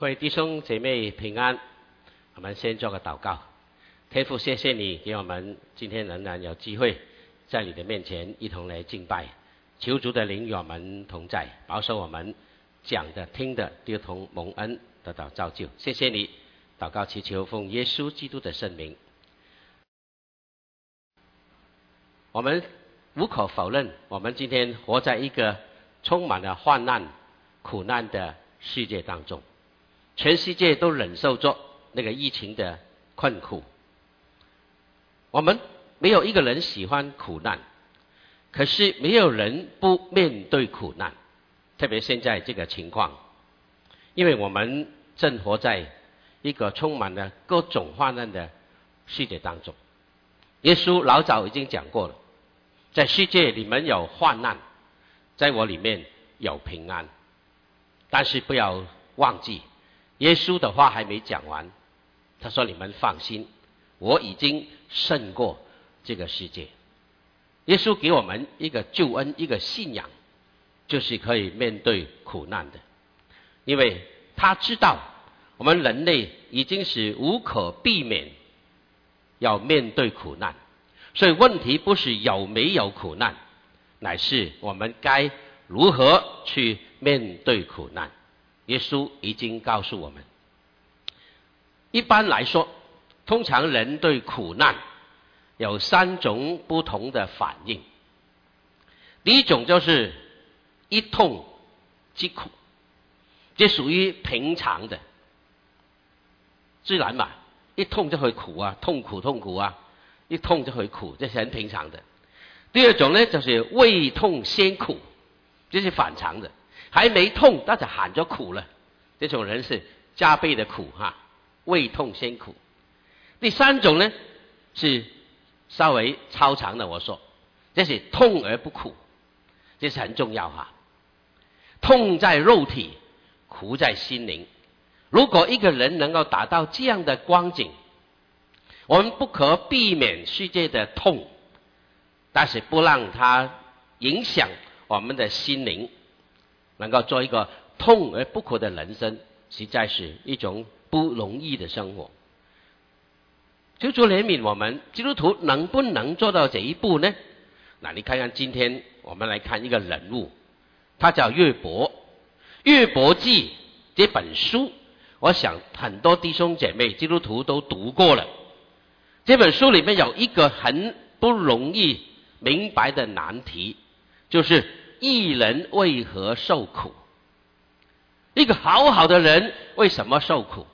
各位弟兄姐妹平安，我们先做个祷告。天父，谢谢你给我们今天仍然有机会在你的面前一同来敬拜，求主的灵与我们同在，保守我们讲的听的都同蒙恩得到造就。谢谢你，祷告祈求奉耶稣基督的圣名。我们无可否认，我们今天活在一个充满了患难、苦难的世界当中。全世界都忍受着那个疫情的困苦，我们没有一个人喜欢苦难，可是没有人不面对苦难，特别现在这个情况，因为我们正活在一个充满了各种患难的世界当中。耶稣老早已经讲过了，在世界里面有患难，在我里面有平安，但是不要忘记。耶稣的话还没讲完，他说：“你们放心，我已经胜过这个世界。”耶稣给我们一个救恩，一个信仰，就是可以面对苦难的，因为他知道我们人类已经是无可避免要面对苦难，所以问题不是有没有苦难，乃是我们该如何去面对苦难。耶稣已经告诉我们，一般来说，通常人对苦难有三种不同的反应。第一种就是一痛即苦，这属于平常的，自然嘛，一痛就会苦啊，痛苦痛苦啊，一痛就会苦，这是很平常的。第二种呢，就是胃痛先苦，这是反常的。还没痛，他就喊着苦了。这种人是加倍的苦哈，胃痛先苦。第三种呢是稍微超常的，我说这是痛而不苦，这是很重要哈。痛在肉体，苦在心灵。如果一个人能够达到这样的光景，我们不可避免世界的痛，但是不让它影响我们的心灵。能够做一个痛而不苦的人生，实在是一种不容易的生活。求主怜悯我们基督徒能不能做到这一步呢？那你看看今天我们来看一个人物，他叫约伯。约伯记这本书，我想很多弟兄姐妹基督徒都读过了。这本书里面有一个很不容易明白的难题，就是。一人为何受苦？一个好好的人为什么受苦？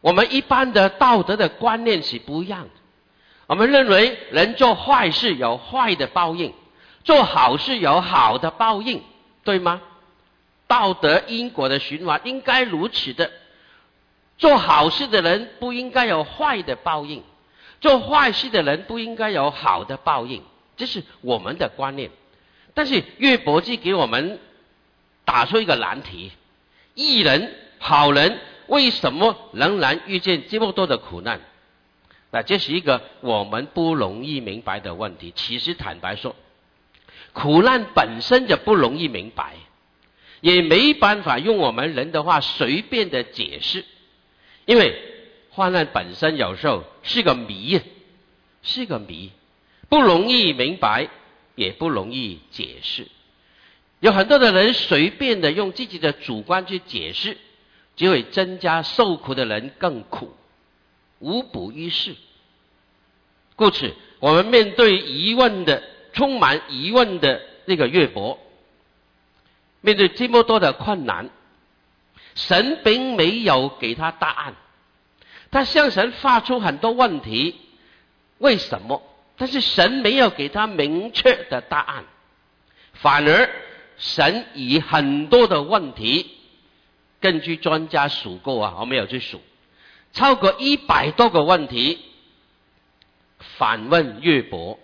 我们一般的道德的观念是不一样的。我们认为人做坏事有坏的报应，做好事有好的报应，对吗？道德因果的循环应该如此的。做好事的人不应该有坏的报应，做坏事的人不应该有好的报应，这是我们的观念。但是约伯记给我们打出一个难题：艺人、好人为什么仍然遇见这么多的苦难？那这是一个我们不容易明白的问题。其实坦白说，苦难本身就不容易明白，也没办法用我们人的话随便的解释，因为患难本身有时候是个谜，是个谜，不容易明白。也不容易解释，有很多的人随便的用自己的主观去解释，只会增加受苦的人更苦，无补于事。故此，我们面对疑问的、充满疑问的那个岳伯，面对这么多的困难，神并没有给他答案，他向神发出很多问题，为什么？但是神没有给他明确的答案，反而神以很多的问题，根据专家数过啊，我没有去数，超过一百多个问题反问约伯，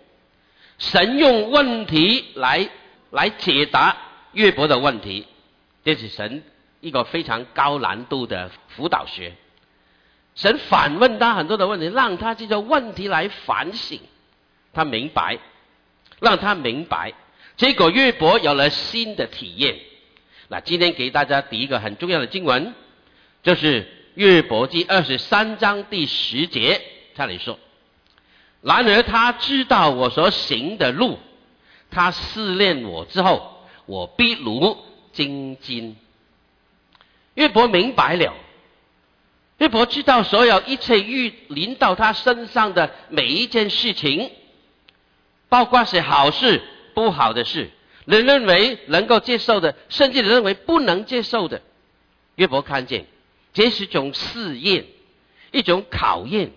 神用问题来来解答约伯的问题，这是神一个非常高难度的辅导学。神反问他很多的问题，让他这个问题来反省。他明白，让他明白，结果约伯有了新的体验。那今天给大家第一个很重要的经文，就是约伯记二十三章第十节，这里说：“然而他知道我所行的路，他试炼我之后，我必如金金。”约伯明白了，约伯知道所有一切遇临到他身上的每一件事情，包括是好事、不好的事，人认为能够接受的，甚至认为不能接受的，约伯看见。这是一种试验，一种考验，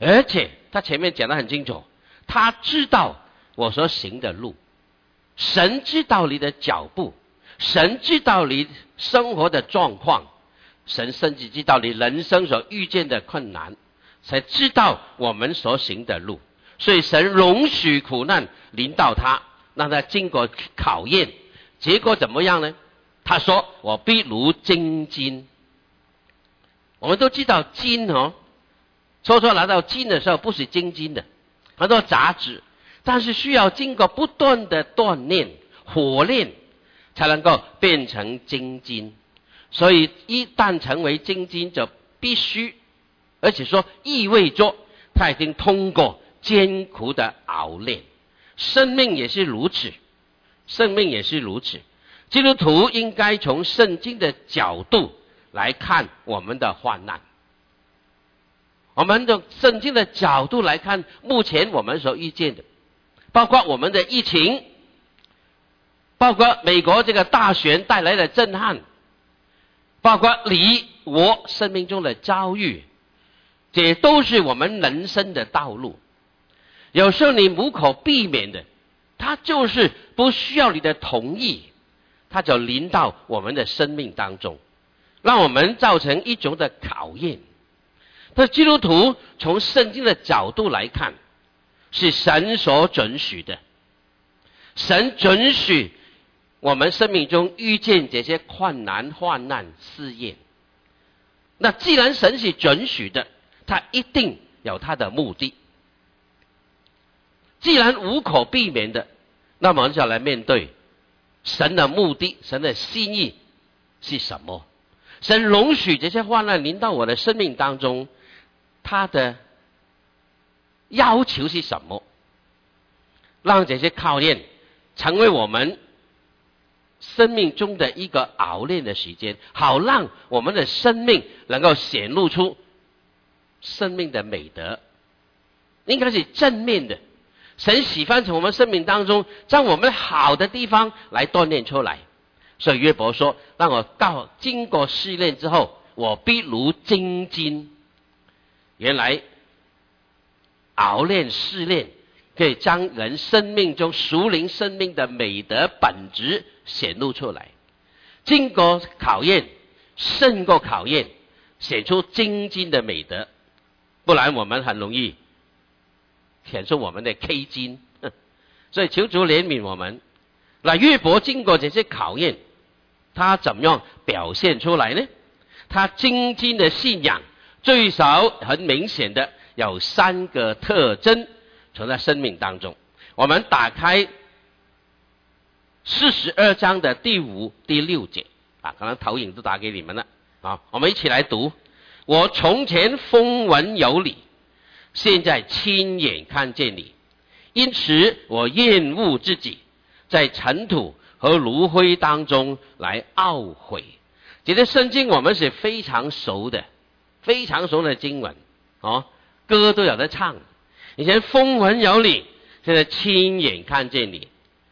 而且他前面讲的很清楚，他知道我所行的路，神知道你的脚步，神知道你生活的状况，神甚至知道你人生所遇见的困难，才知道我们所行的路，所以神容许苦难临到他，让他经过考验，结果怎么样呢？他说：“我必如精金。”我们都知道金哦，初初拿到金的时候不是金金的，很多杂质，但是需要经过不断的锻炼、火炼，才能够变成金金。所以一旦成为金金，就必须，而且说意味着他已经通过艰苦的熬炼。生命也是如此，生命也是如此。基督徒应该从圣经的角度。来看我们的患难，我们的圣经的角度来看，目前我们所遇见的，包括我们的疫情，包括美国这个大选带来的震撼，包括你我生命中的遭遇，这都是我们人生的道路。有时候你无可避免的，它就是不需要你的同意，它就临到我们的生命当中。让我们造成一种的考验。那基督徒从圣经的角度来看，是神所准许的。神准许我们生命中遇见这些困难、患难、试验。那既然神是准许的，他一定有他的目的。既然无可避免的，那么我们就来面对神的目的、神的心意是什么？神容许这些患难临到我的生命当中，他的要求是什么？让这些考验成为我们生命中的一个熬炼的时间，好让我们的生命能够显露出生命的美德，应该是正面的。神喜欢从我们生命当中将我们好的地方来锻炼出来。所以约伯说：“让我告经过试炼之后，我必如精金。”原来熬炼试炼，可以将人生命中熟灵生命的美德本质显露出来。经过考验，胜过考验，显出精金的美德。不然我们很容易显出我们的 K 金。所以求主怜悯我们。那约伯经过这些考验。他怎么样表现出来呢？他精进的信仰最少很明显的有三个特征存在生命当中。我们打开四十二章的第五、第六节啊，刚刚投影都打给你们了啊，我们一起来读。我从前风闻有你，现在亲眼看见你，因此我厌恶自己，在尘土。和炉灰当中来懊悔，这些圣经我们是非常熟的，非常熟的经文哦，歌都有在唱。以前风闻有你，现在亲眼看见你，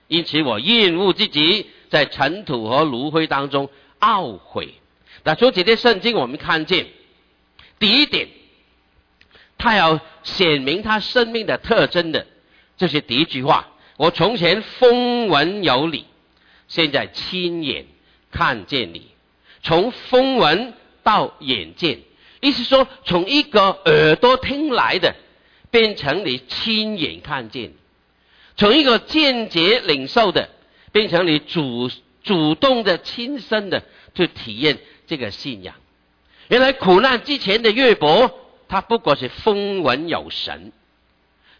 因此我厌恶自己在尘土和炉灰当中懊悔。那从这些圣经我们看见，第一点，他要显明他生命的特征的，这是第一句话。我从前风闻有你。现在亲眼看见你，从风闻到眼见，意思说从一个耳朵听来的，变成你亲眼看见；从一个间接领受的，变成你主主动的、亲身的去体验这个信仰。原来苦难之前的约伯，他不过是风闻有神，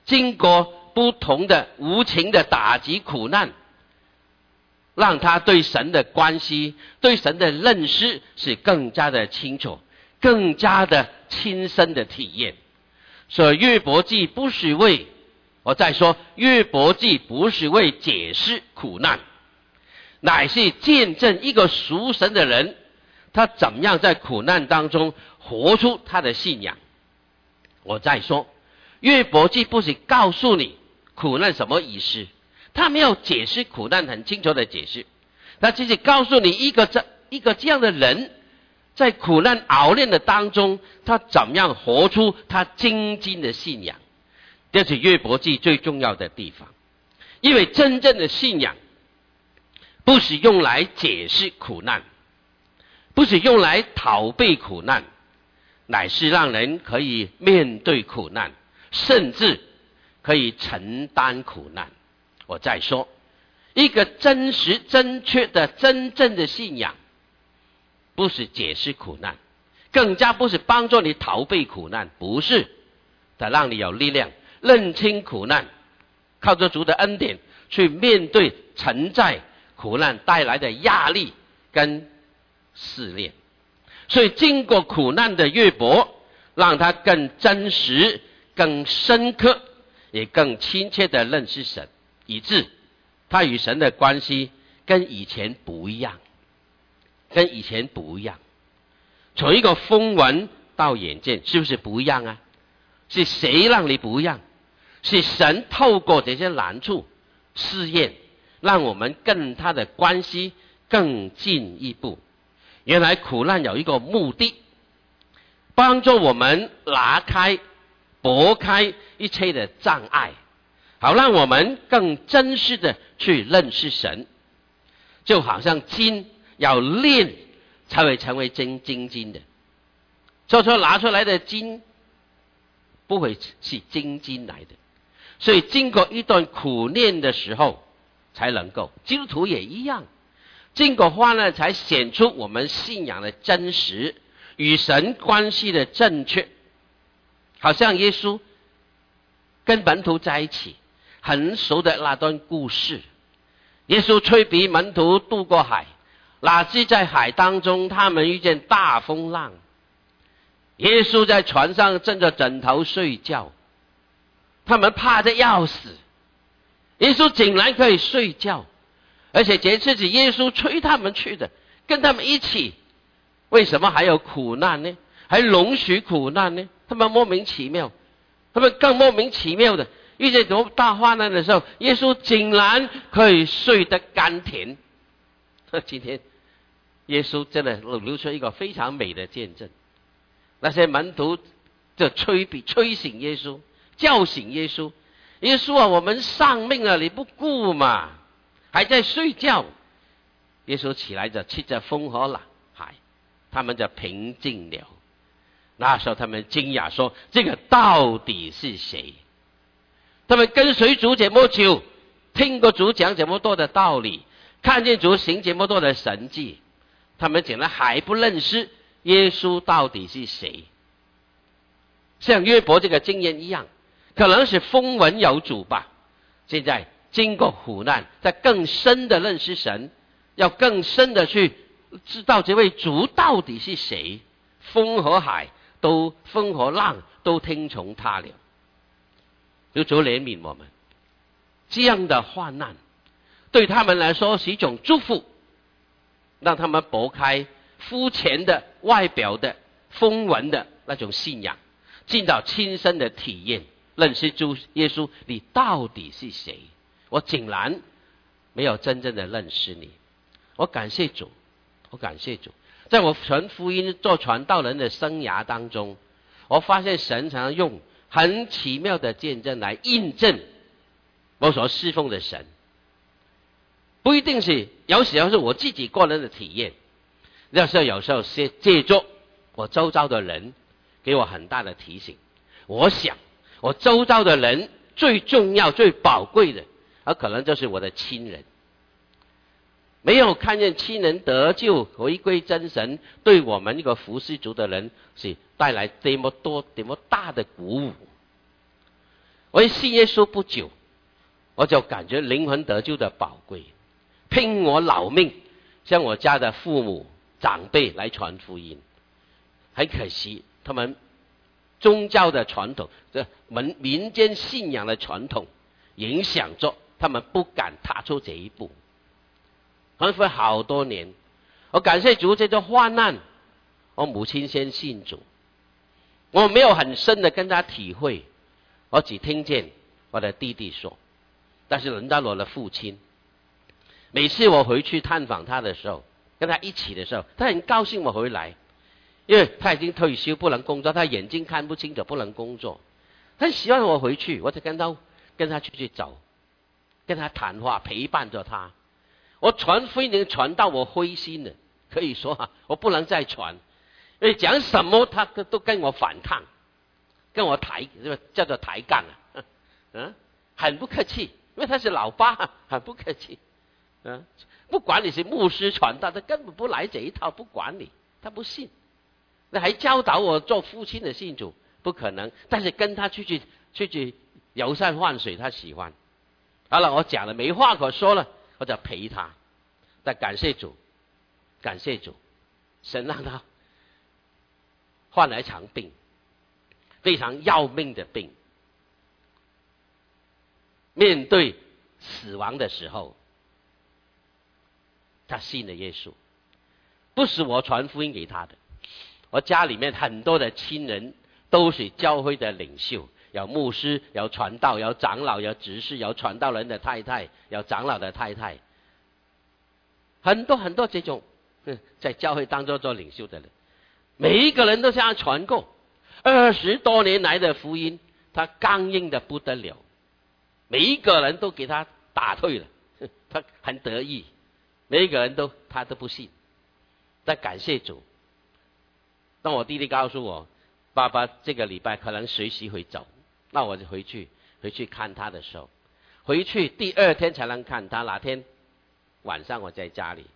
经过不同的无情的打击苦难。让他对神的关系、对神的认识是更加的清楚，更加的亲身的体验。所以约伯记不是为我再说，约伯记不是为解释苦难，乃是见证一个属神的人，他怎样在苦难当中活出他的信仰。我再说，约伯记不是告诉你苦难什么意思，他没有解释苦难很清楚的解释，他只是告诉你一个这一个这样的人，在苦难熬炼的当中，他怎么样活出他精进的信仰，这是约伯记最重要的地方。因为真正的信仰，不是用来解释苦难，不是用来逃避苦难。乃是让人可以面对苦难，甚至可以承担苦难。我再说，一个真实、正确的、真正的信仰，不是解释苦难，更加不是帮助你逃避苦难，不是，它让你有力量认清苦难，靠着主的恩典去面对承载苦难带来的压力跟试炼。所以，经过苦难的约伯，让他更真实、更深刻，也更亲切的认识神，以致他与神的关系跟以前不一样，跟以前不一样。从一个风闻到眼见，是不是不一样啊？是谁让你不一样？是神透过这些难处试验，让我们跟他的关系更进一步。原来苦难有一个目的，帮助我们拿开、拨开一切的障碍，好让我们更真实的去认识神。就好像金要炼才会成为真金金的，所以说拿出来的金不会是真金来的，所以经过一段苦练的时候，才能够基督徒也一样。经过患难，才显出我们信仰的真实，与神关系的正确。好像耶稣跟门徒在一起，很熟的那段故事。耶稣催逼门徒渡过海，哪知在海当中，他们遇见大风浪。耶稣在船上枕着枕头睡觉，他们怕的要死。耶稣竟然可以睡觉。而且这次是耶稣催他们去的，跟他们一起，为什么还有苦难呢？还容许苦难呢？他们莫名其妙，他们更莫名其妙的遇见多大患难的时候，耶稣竟然可以睡得甘甜。今天，耶稣真的留出一个非常美的见证。那些门徒就催逼、催醒耶稣，叫醒耶稣。耶稣啊，我们丧命了，你不顾嘛？还在睡觉，耶稣起来就吃着风和了海，他们就平静了。那时候他们惊讶说：“这个到底是谁？”他们跟随主这么久，听过主讲这么多的道理，看见主行这么多的神迹，他们竟然还不认识耶稣到底是谁？像约伯这个经验一样，可能是风闻有主吧。现在。经过苦难，在更深的认识神，要更深的去知道这位主到底是谁。风和海都风和浪都听从他了，就主怜悯我们。这样的患难对他们来说是一种祝福，让他们拨开肤浅的外表的风闻的那种信仰，进到亲身的体验，认识主耶稣，你到底是谁？我竟然没有真正的认识你，我感谢主，我感谢主，在我传福音做传道人的生涯当中，我发现神常用很奇妙的见证来印证我所侍奉的神，不一定是有时候是我自己个人的体验，有时候有时候是借助我周遭的人给我很大的提醒。我想我周遭的人最重要、最宝贵的。而可能就是我的亲人，没有看见亲人得救回归真神，对我们一个服侍族的人是带来这么多、这么大的鼓舞。我信耶稣不久，我就感觉灵魂得救的宝贵。拼我老命，向我家的父母长辈来传福音。很可惜，他们宗教的传统，这民民间信仰的传统，影响着他们不敢踏出这一步。可能好多年，我感谢主，这种患难，我母亲先信主，我没有很深的跟他体会，我只听见我的弟弟说，但是轮到我的父亲，每次我回去探访他的时候，跟他一起的时候，他很高兴我回来。因为他已经退休，不能工作，他眼睛看不清楚，不能工作。他希望我回去，我就跟他跟他出去走，跟他谈话，陪伴着他。我传福音传到我灰心了，可以说哈我不能再传，因为讲什么他都跟我反抗，跟我抬，叫做抬杠啊，嗯，很不客气，因为他是老爸，很不客气，嗯，不管你是牧师传道，他根本不来这一套，不管你，他不信。那还教导我做父亲的信主不可能，但是跟他出去出去游山玩水，他喜欢。好了，我讲了没话可说了，我就陪他。但感谢主，感谢主，神让他 患了一场病，非常要命的病。面对死亡的时候，他信了耶稣，不是我传福音给他的。我家里面很多的亲人都是教会的领袖，有牧师，有传道，有长老，有执事，有传道人的太太，有长老的太太，很多很多这种在教会当中做领袖的人，每一个人都像传过二十多年来的福音，他刚硬的不得了，每一个人都给他打退了，他很得意，每一个人都他都不信，但感谢主。当我弟弟告诉我，爸爸这个礼拜可能随时会走，那我就回去回去看他的时候，回去第二天才能看他。哪天晚上我在家里，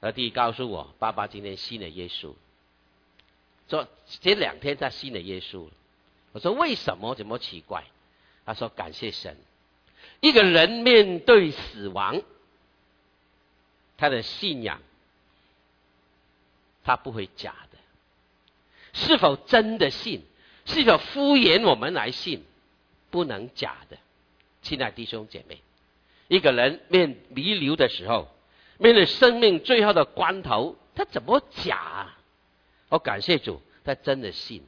我弟弟告诉我，爸爸今天信了耶稣。说这两天他信了耶稣。我说为什么？怎么奇怪？他说感谢神。一个人面对死亡，他的信仰，他不会假的。是否真的信？是否敷衍我们来信？不能假的，亲爱弟兄姐妹，一个人面弥留的时候，面对生命最后的关头，他怎么假？我感谢主，他真的信。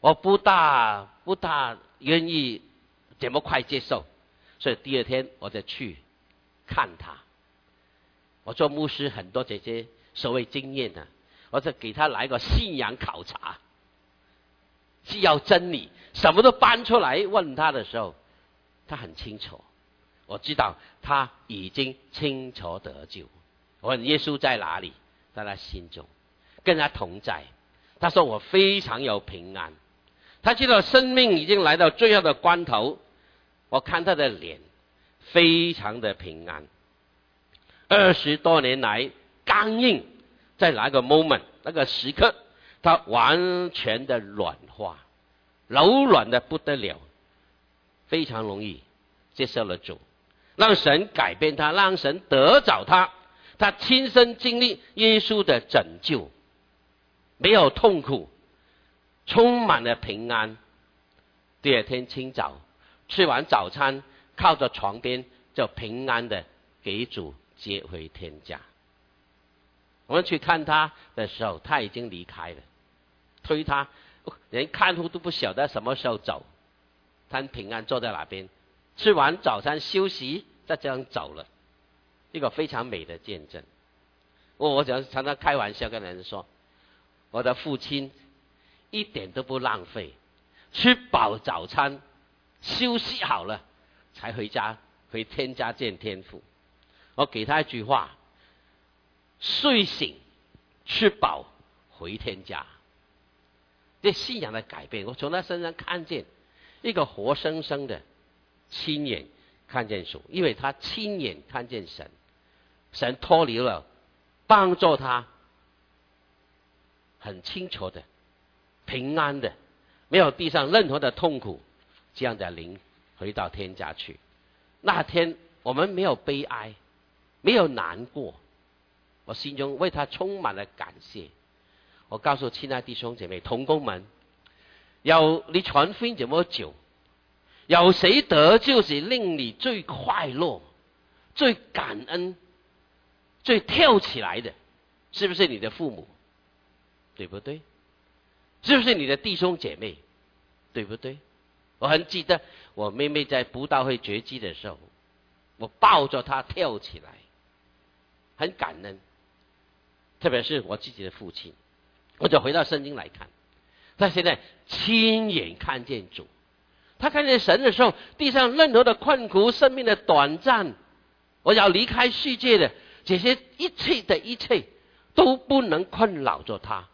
我不大不大愿意这么快接受，所以第二天我就去看他。我做牧师很多这些所谓经验呢。我就给他来个信仰考察，既要真理，什么都搬出来问他的时候，他很清楚。我知道他已经清楚得救。我问耶稣在哪里，在他心中，跟他同在。他说我非常有平安。他知道生命已经来到最后的关头。我看他的脸，非常的平安。二十多年来刚硬。在哪个 moment 那个时刻，他完全的软化，柔软的不得了，非常容易接受了主，让神改变他，让神得着他，他亲身经历耶稣的拯救，没有痛苦，充满了平安。第二天清早吃完早餐，靠着床边就平安的给主接回天家。我们去看他的时候，他已经离开了。推他，连看护都不晓得什么时候走。他平安坐在哪边，吃完早餐休息，再这样走了。一个非常美的见证。我我想常常开玩笑跟人说，我的父亲一点都不浪费，吃饱早餐，休息好了，才回家回天家见天父。我给他一句话。睡醒，吃饱，回天家。这信仰的改变，我从他身上看见一个活生生的亲眼看见主，因为他亲眼看见神，神脱离了，帮助他很清楚的、平安的，没有地上任何的痛苦，这样的灵回到天家去。那天我们没有悲哀。没有难过，我心中为他充满了感谢。我告诉亲爱弟兄姐妹、同工们，有你传福音这么久，有谁得就是令你最快乐、最感恩、最跳起来的，是不是你的父母？对不对？是不是你的弟兄姐妹？对不对？我很记得我妹妹在布道会绝迹的时候，我抱着她跳起来，很感恩。特别是我自己的父亲，我就回到圣经来看，他现在亲眼看见主，他看见神的时候，地上任何的困苦、生命的短暂，我要离开世界的这些一切的一切，都不能困扰着他，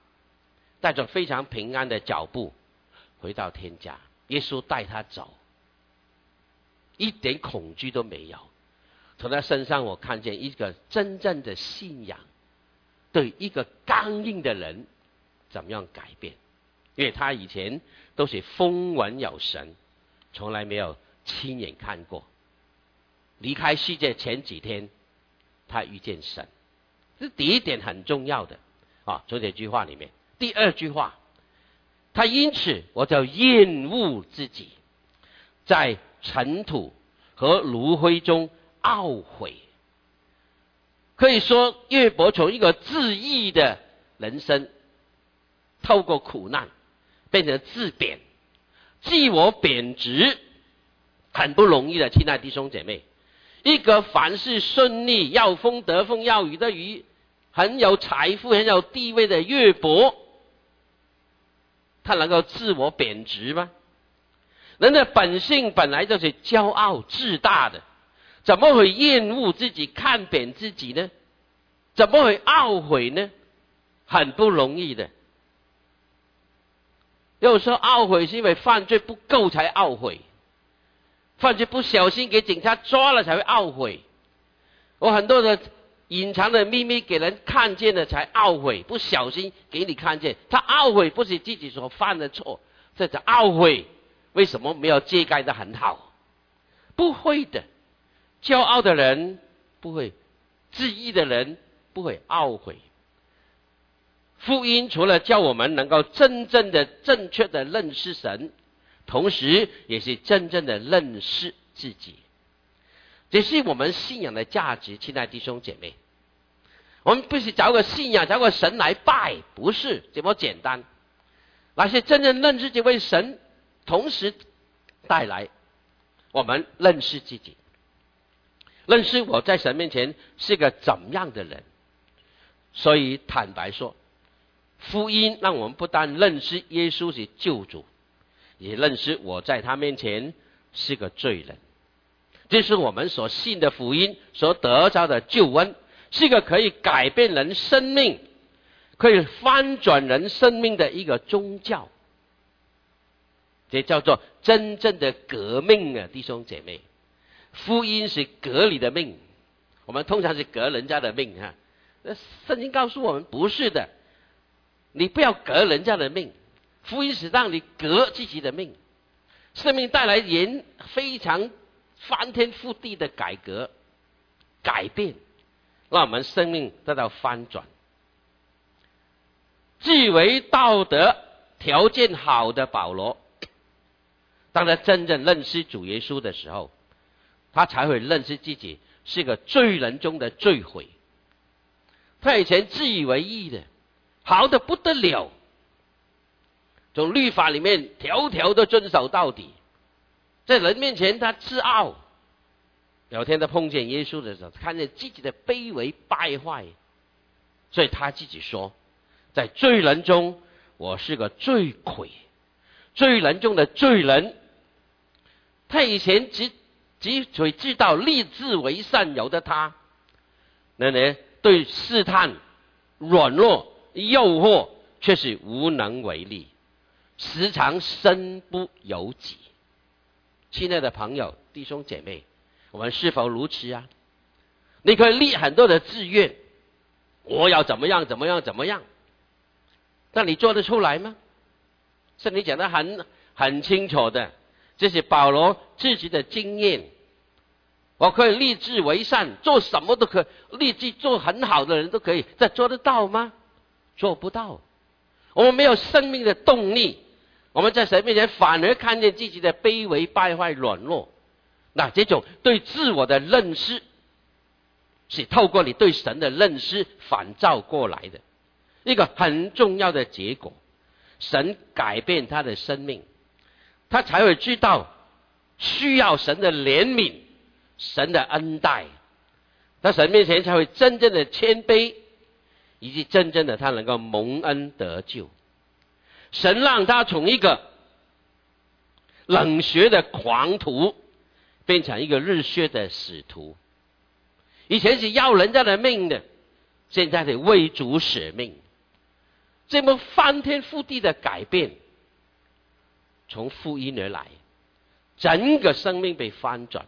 带着非常平安的脚步回到天家。耶稣带他走，一点恐惧都没有。从他身上，我看见一个真正的信仰，对一个刚硬的人怎么样改变？因为他以前都是风闻有神，从来没有亲眼看过。离开世界前几天，他遇见神，这第一点很重要的啊。从这句话里面，第二句话。他因此，我就厌恶自己，在尘土和炉灰中懊悔。可以说，岳伯从一个自义的人生，透过苦难变成自贬、自我贬值，很不容易的。亲爱弟兄姐妹，一个凡事顺利、要风得风、要雨得雨、很有财富、很有地位的乐伯。他能够自我贬值吗？人的本性本来就是骄傲自大的，怎么会厌恶自己、看扁自己呢？怎么会懊悔呢？很不容易的。有时候懊悔是因为犯罪不够才懊悔，犯罪不小心给警察抓了才会懊悔。我很多的。隐藏的秘密给人看见了，才懊悔。不小心给你看见，他懊悔不是自己所犯的错，这叫懊悔。为什么没有揭盖的很好？不会的，骄傲的人不会，自意的人不会懊悔。福音除了叫我们能够真正的、正确的认识神，同时也是真正的认识自己。这是我们信仰的价值，亲爱的弟兄姐妹。我们不是找个信仰，找个神来拜，不是这么简单。那些真正认识这位神，同时带来我们认识自己，认识我在神面前是个怎样的人。所以坦白说，福音让我们不但认识耶稣是救主，也认识我在他面前是个罪人。这是我们所信的福音所得着的救恩。是一个可以改变人生命、可以翻转人生命的一个宗教，这叫做真正的革命啊，弟兄姐妹！福音是革你的命，我们通常是革人家的命哈。那圣经告诉我们不是的，你不要革人家的命，福音是让你革自己的命，生命带来人非常翻天覆地的改革、改变。让我们生命得到翻转。自为道德条件好的保罗，当他真正认识主耶稣的时候，他才会认识自己是个罪人中的罪悔。他以前自以为意的，好的不得了，从律法里面条条都遵守到底，在人面前他自傲。有天他碰见耶稣的时候，看见自己的卑微败坏，所以他自己说，在罪人中，我是个罪魁，罪人中的罪人。他以前只只只知道立志为善，有的他，那呢对试探、软弱、诱惑却是无能为力，时常身不由己。亲爱的朋友、弟兄姐妹。我们是否如此啊？你可以立很多的志愿，我要怎么样怎么样怎么样？但你做得出来吗？是你讲的很很清楚的，这是保罗自己的经验。我可以立志为善，做什么都可，立志做很好的人都可以，这做得到吗？做不到。我们没有生命的动力，我们在神面前反而看见自己的卑微、败坏、软弱。那这种对自我的认识，是透过你对神的认识反照过来的一个很重要的结果。神改变他的生命，他才会知道需要神的怜悯、神的恩待，在神面前才会真正的谦卑。以及真正的他能够蒙恩得救，神让他从一个冷血的狂徒变成一个热血的使徒。以前是要人家的命的，现在得为主舍命。这么翻天覆地的改变，从福音而来，整个生命被翻转。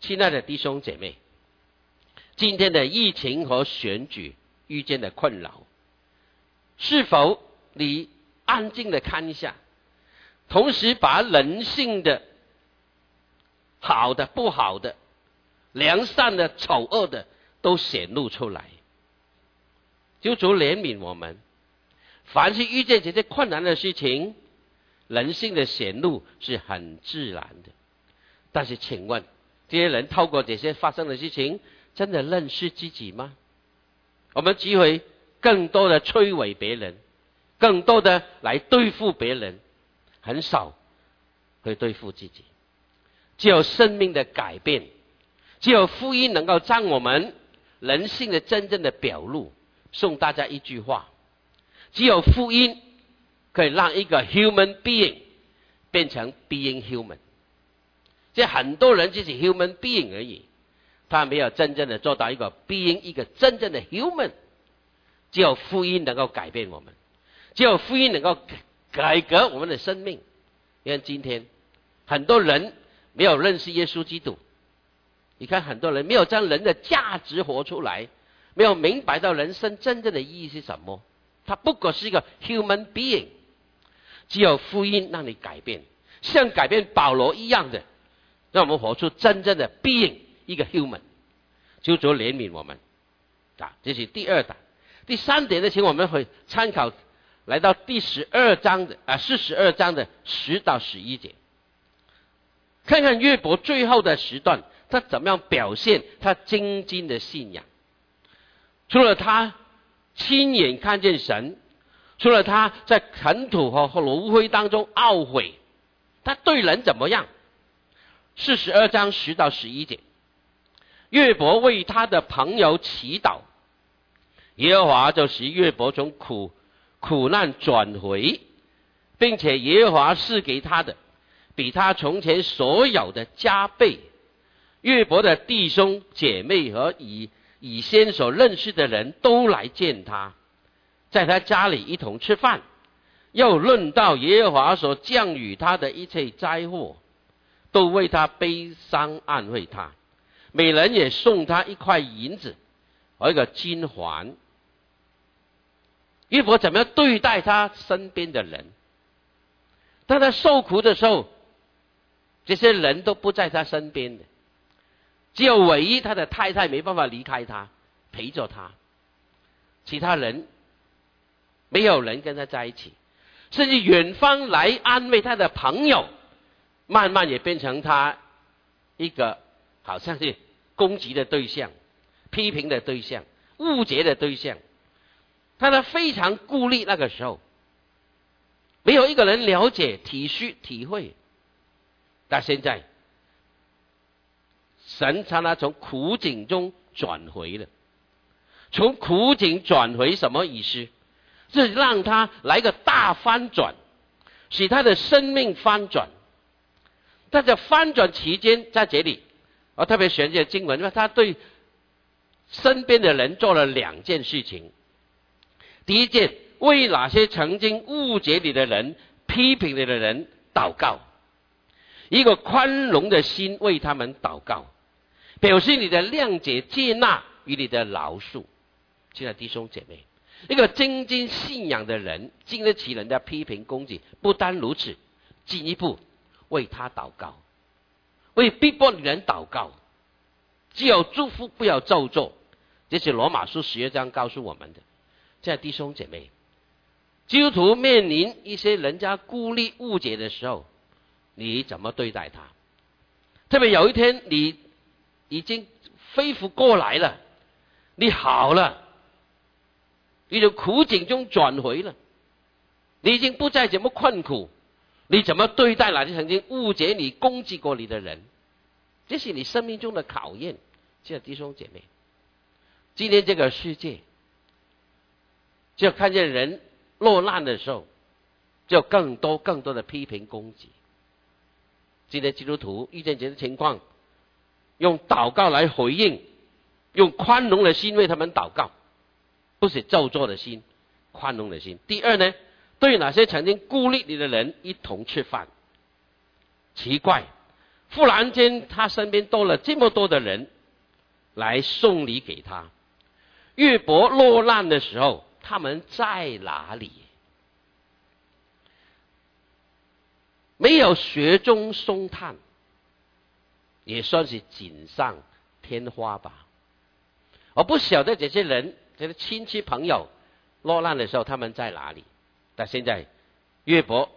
亲爱的弟兄姐妹，今天的疫情和选举。遇见的困扰，是否你安静的看一下，同时把人性的好的、不好的、良善的、丑恶的都显露出来，就主怜悯我们。凡是遇见这些困难的事情，人性的显露是很自然的。但是，请问这些人透过这些发生的事情，真的认识自己吗？我们只会更多的摧毁别人，更多的来对付别人，很少会对付自己。只有生命的改变，只有福音能够将我们人性的真正的表露。送大家一句话：只有福音可以让一个 human being 变成 being human。这很多人只是 human being 而已。他没有真正的做到一个 being 一个真正的 human，只有福音能够改变我们，只有福音能够改革我们的生命。因为今天很多人没有认识耶稣基督，你看很多人没有将人的价值活出来，没有明白到人生真正的意义是什么。他不过是一个 human being，只有福音让你改变，像改变保罗一样的，让我们活出真正的 being。一个 human，就主怜悯我们，啊，这是第二点。第三点呢，请我们会参考来到第十二章的啊，四十二章的十到十一节，看看约伯最后的时段，他怎么样表现他精进的信仰。除了他亲眼看见神，除了他在尘土和和炉灰当中懊悔，他对人怎么样？四十二章十到十一节。约伯为他的朋友祈祷，耶和华就使约伯从苦苦难转回，并且耶和华赐给他的比他从前所有的加倍。约伯的弟兄姐妹和以以先所认识的人都来见他，在他家里一同吃饭，又论到耶和华所降雨他的一切灾祸，都为他悲伤安慰他。每人也送他一块银子和一个金环。玉佛怎么样对待他身边的人？当他受苦的时候，这些人都不在他身边的，只有唯一他的太太没办法离开他，陪着他。其他人没有人跟他在一起，甚至远方来安慰他的朋友，慢慢也变成他一个。好像是攻击的对象、批评的对象、误解的对象，他呢非常孤立。那个时候，没有一个人了解、体恤、体会。但现在，神将他从苦境中转回了。从苦境转回什么意思？是让他来个大翻转，使他的生命翻转。在翻转期间，在这里。我特别选这经文，因为他对身边的人做了两件事情。第一件，为哪些曾经误解你的人、批评你的人祷告，一个宽容的心为他们祷告，表示你的谅解、接纳与你的饶恕。亲爱的弟兄姐妹，一个真经信仰的人，经得起人家批评攻击，不单如此，进一步为他祷告。为逼迫女人祷告，只有祝福，不要咒咒。这是罗马书十二章告诉我们的。在弟兄姐妹，基督徒面临一些人家孤立误解的时候，你怎么对待他？特别有一天你已经恢复过来了，你好了，你从苦境中转回了，你已经不再怎么困苦，你怎么对待那些曾经误解你、攻击过你的人？这是你生命中的考验，亲爱的弟兄姐妹。今天这个世界。就看见人落难的时候，就更多更多的批评攻击。今天基督徒遇见这些情况，用祷告来回应，用宽容的心为他们祷告，不是咒作的心，宽容的心。第二呢，对那些曾经孤立你的人一同吃饭。奇怪，忽然间他身边多了这么多的人来送礼给他。岳伯落难的时候。他们在哪里？没有雪中送炭，也算是锦上添花吧。我不晓得这些人，这些亲戚朋友落难的时候，他们在哪里？但现在岳伯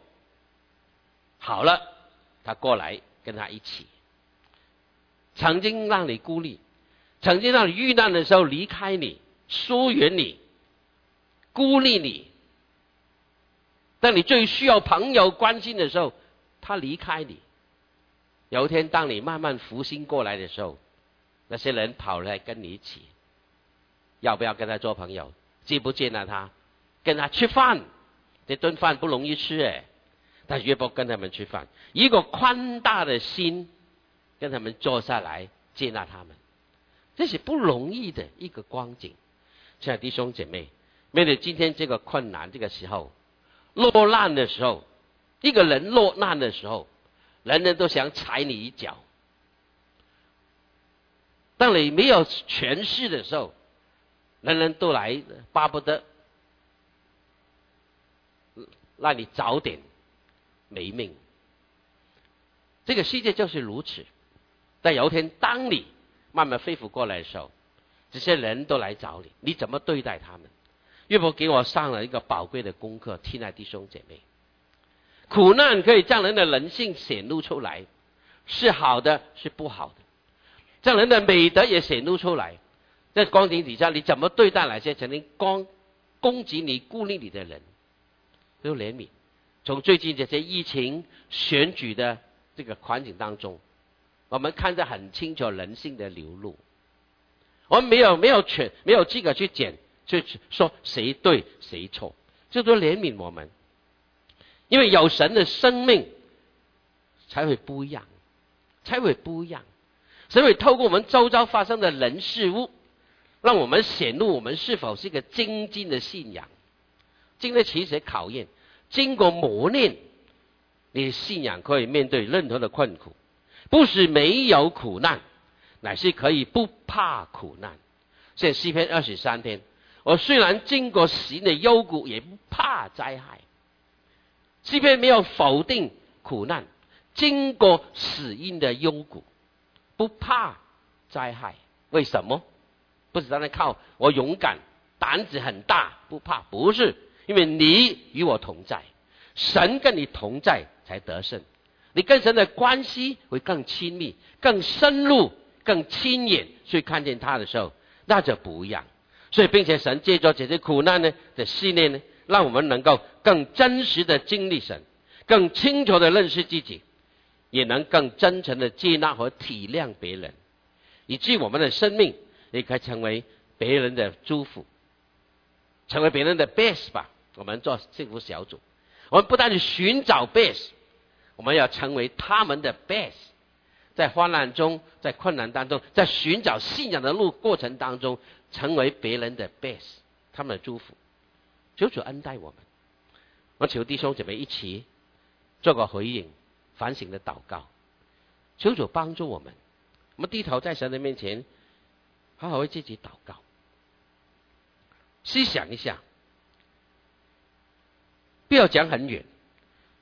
好了，他过来跟他一起。曾经让你孤立，曾经让你遇难的时候离开你，疏远你。孤立你，当你最需要朋友关心的时候，他离开你。有一天，当你慢慢复兴过来的时候，那些人跑来跟你一起，要不要跟他做朋友？见不见了他？跟他吃饭，这顿饭不容易吃哎。但约伯跟他们吃饭，一个宽大的心，跟他们坐下来接纳他们，这是不容易的一个光景。亲爱的弟兄姐妹。面对今天这个困难，这个时候落难的时候，一个人落难的时候，人人都想踩你一脚。当你没有权势的时候，人人都来巴不得让你早点没命。这个世界就是如此。但有一天，当你慢慢恢复过来的时候，这些人都来找你，你怎么对待他们？岳父给我上了一个宝贵的功课，亲爱弟兄姐妹，苦难可以将人的人性显露出来，是好的，是不好的，将人的美德也显露出来。在光景底下，你怎么对待那些曾经攻攻击你、孤立你的人？有怜悯。从最近这些疫情、选举的这个环境当中，我们看得很清楚人性的流露。我们没有没有权，没有资格去检。去说谁对谁错，就多怜悯我们，因为有神的生命才会不一样，才会不一样。神会透过我们周遭发生的人事物，让我们显露我们是否是一个精进的信仰，经得起这考验，经过磨练，你的信仰可以面对任何的困苦，不是没有苦难，乃是可以不怕苦难。现诗篇二十三篇。我虽然经过死的幽谷，也不怕灾害。即便没有否定苦难，经过死因的幽谷，不怕灾害。为什么？不是单单靠我勇敢、胆子很大不怕，不是，因为你与我同在，神跟你同在才得胜。你跟神的关系会更亲密、更深入、更亲眼，去看见他的时候，那就不一样。所以，并且神借着这些苦难呢的训练呢，让我们能够更真实的经历神，更清楚的认识自己，也能更真诚的接纳和体谅别人，以致我们的生命也可以成为别人的祝福，成为别人的 best 吧。我们做幸福小组，我们不但是寻找 best，我们要成为他们的 best，在患难中，在困难当中，在寻找信仰的路过程当中。成为别人的 base，他们的祝福，求主恩待我们。我求弟兄姐妹一起做个回应、反省的祷告，求主帮助我们。我们低头在神的面前，好好为自己祷告。思想一下，不要讲很远，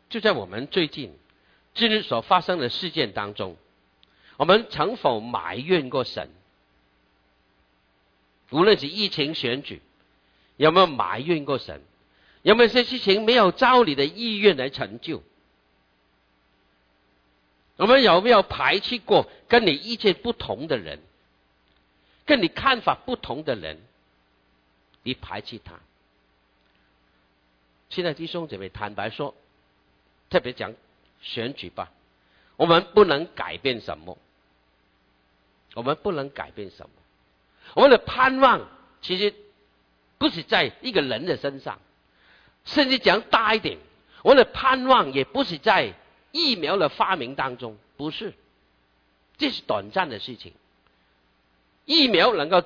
就在我们最近今日所发生的事件当中，我们曾否埋怨过神？无论是疫情选举，有没有埋怨过神？有没有些事情没有照你的意愿来成就？我们有没有排斥过跟你意见不同的人？跟你看法不同的人，你排斥他？现在弟兄姐妹坦白说，特别讲选举吧，我们不能改变什么，我们不能改变什么，我们的盼望其实不是在一个人的身上，甚至讲大一点，我们的盼望也不是在疫苗的发明当中，不是，这是短暂的事情。疫苗能够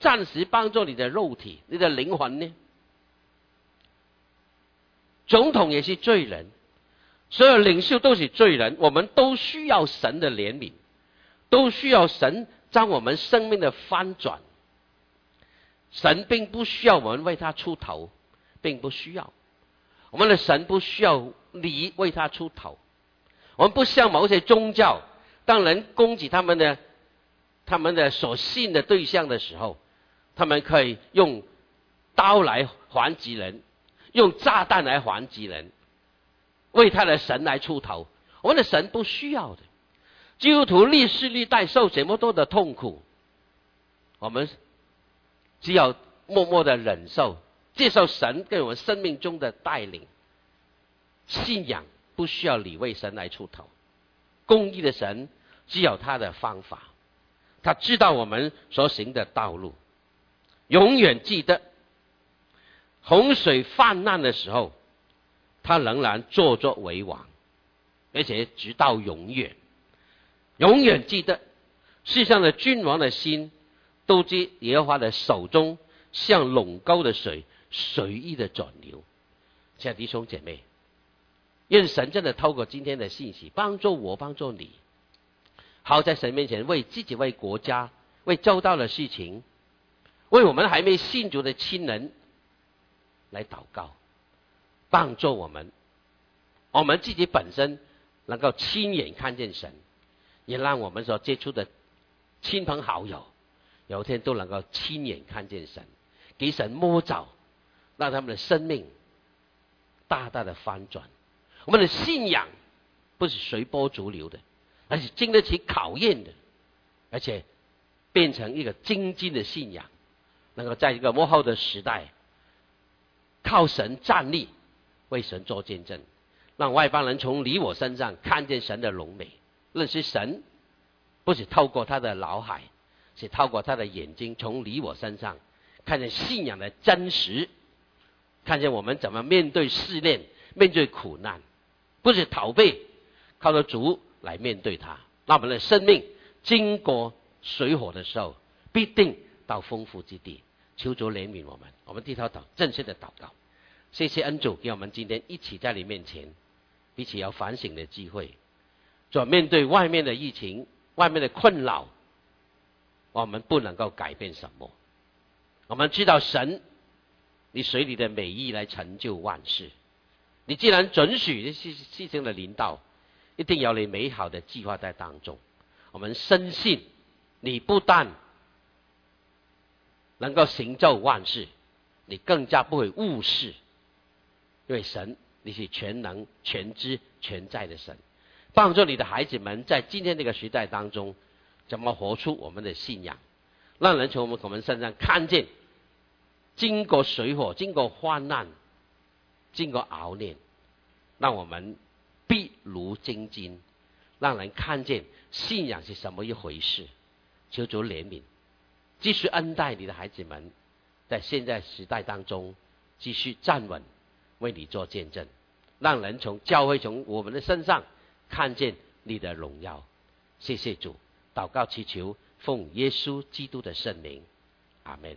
暂时帮助你的肉体、你的灵魂呢？总统也是罪人，所有领袖都是罪人，我们都需要神的怜悯，都需要神将我们生命的翻转。神并不需要我们为他出头，并不需要。我们的神不需要你为他出头。我们不像某些宗教，当人攻击他们的、他们的所信的对象的时候，他们可以用刀来还击人。用炸弹来还击人，为他的神来出头。我们的神不需要的。基督徒历世历代受这么多的痛苦，我们只要默默的忍受，接受神给我们生命中的带领。信仰不需要你为神来出头，公义的神只有他的方法，他知道我们所行的道路，永远记得。洪水泛滥的时候，他仍然坐作为王，而且直到永远，永远记得世上的君王的心都知耶和华的手中像垄沟的水随意的转流。亲爱的弟兄姐妹，愿神真的透过今天的信息帮助我，帮助你，好在神面前为自己、为国家、为周到的事情，为我们还没信主的亲人。来祷告，帮助我们，我们自己本身能够亲眼看见神，也让我们所接触的亲朋好友，有一天都能够亲眼看见神，给神摸着，让他们的生命大大的翻转。我们的信仰不是随波逐流的，而是经得起考验的，而且变成一个精进的信仰，能够在一个幕后的时代。靠神站立，为神做见证，让外邦人从你我身上看见神的荣美，认识神，不是透过他的脑海，是透过他的眼睛，从你我身上看见信仰的真实，看见我们怎么面对试炼，面对苦难，不是逃避，靠着主来面对它。那我们的生命经过水火的时候，必定到丰富之地。求主怜悯我们，我们低头祷，正式的祷告。谢谢恩主给我们今天一起在你面前，彼此要反省的机会。主面对外面的疫情、外面的困扰，我们不能够改变什么。我们知道神，你随你的美意来成就万事。你既然准许这些事情的领导，一定有你美好的计划在当中。我们深信，你不但能够行咒万事，你更加不会误事，因为神你是全能、全知、全在的神，帮助你的孩子们在今天这个时代当中，怎么活出我们的信仰，让人从我们我们身上看见，经过水火，经过患难，经过熬炼，让我们必如精金，让人看见信仰是什么一回事，求主怜悯。继续恩待你的孩子们，在现在时代当中继续站稳，为你做见证，让人从教会从我们的身上看见你的荣耀。谢谢主，祷告祈求，奉耶稣基督的圣灵，阿门。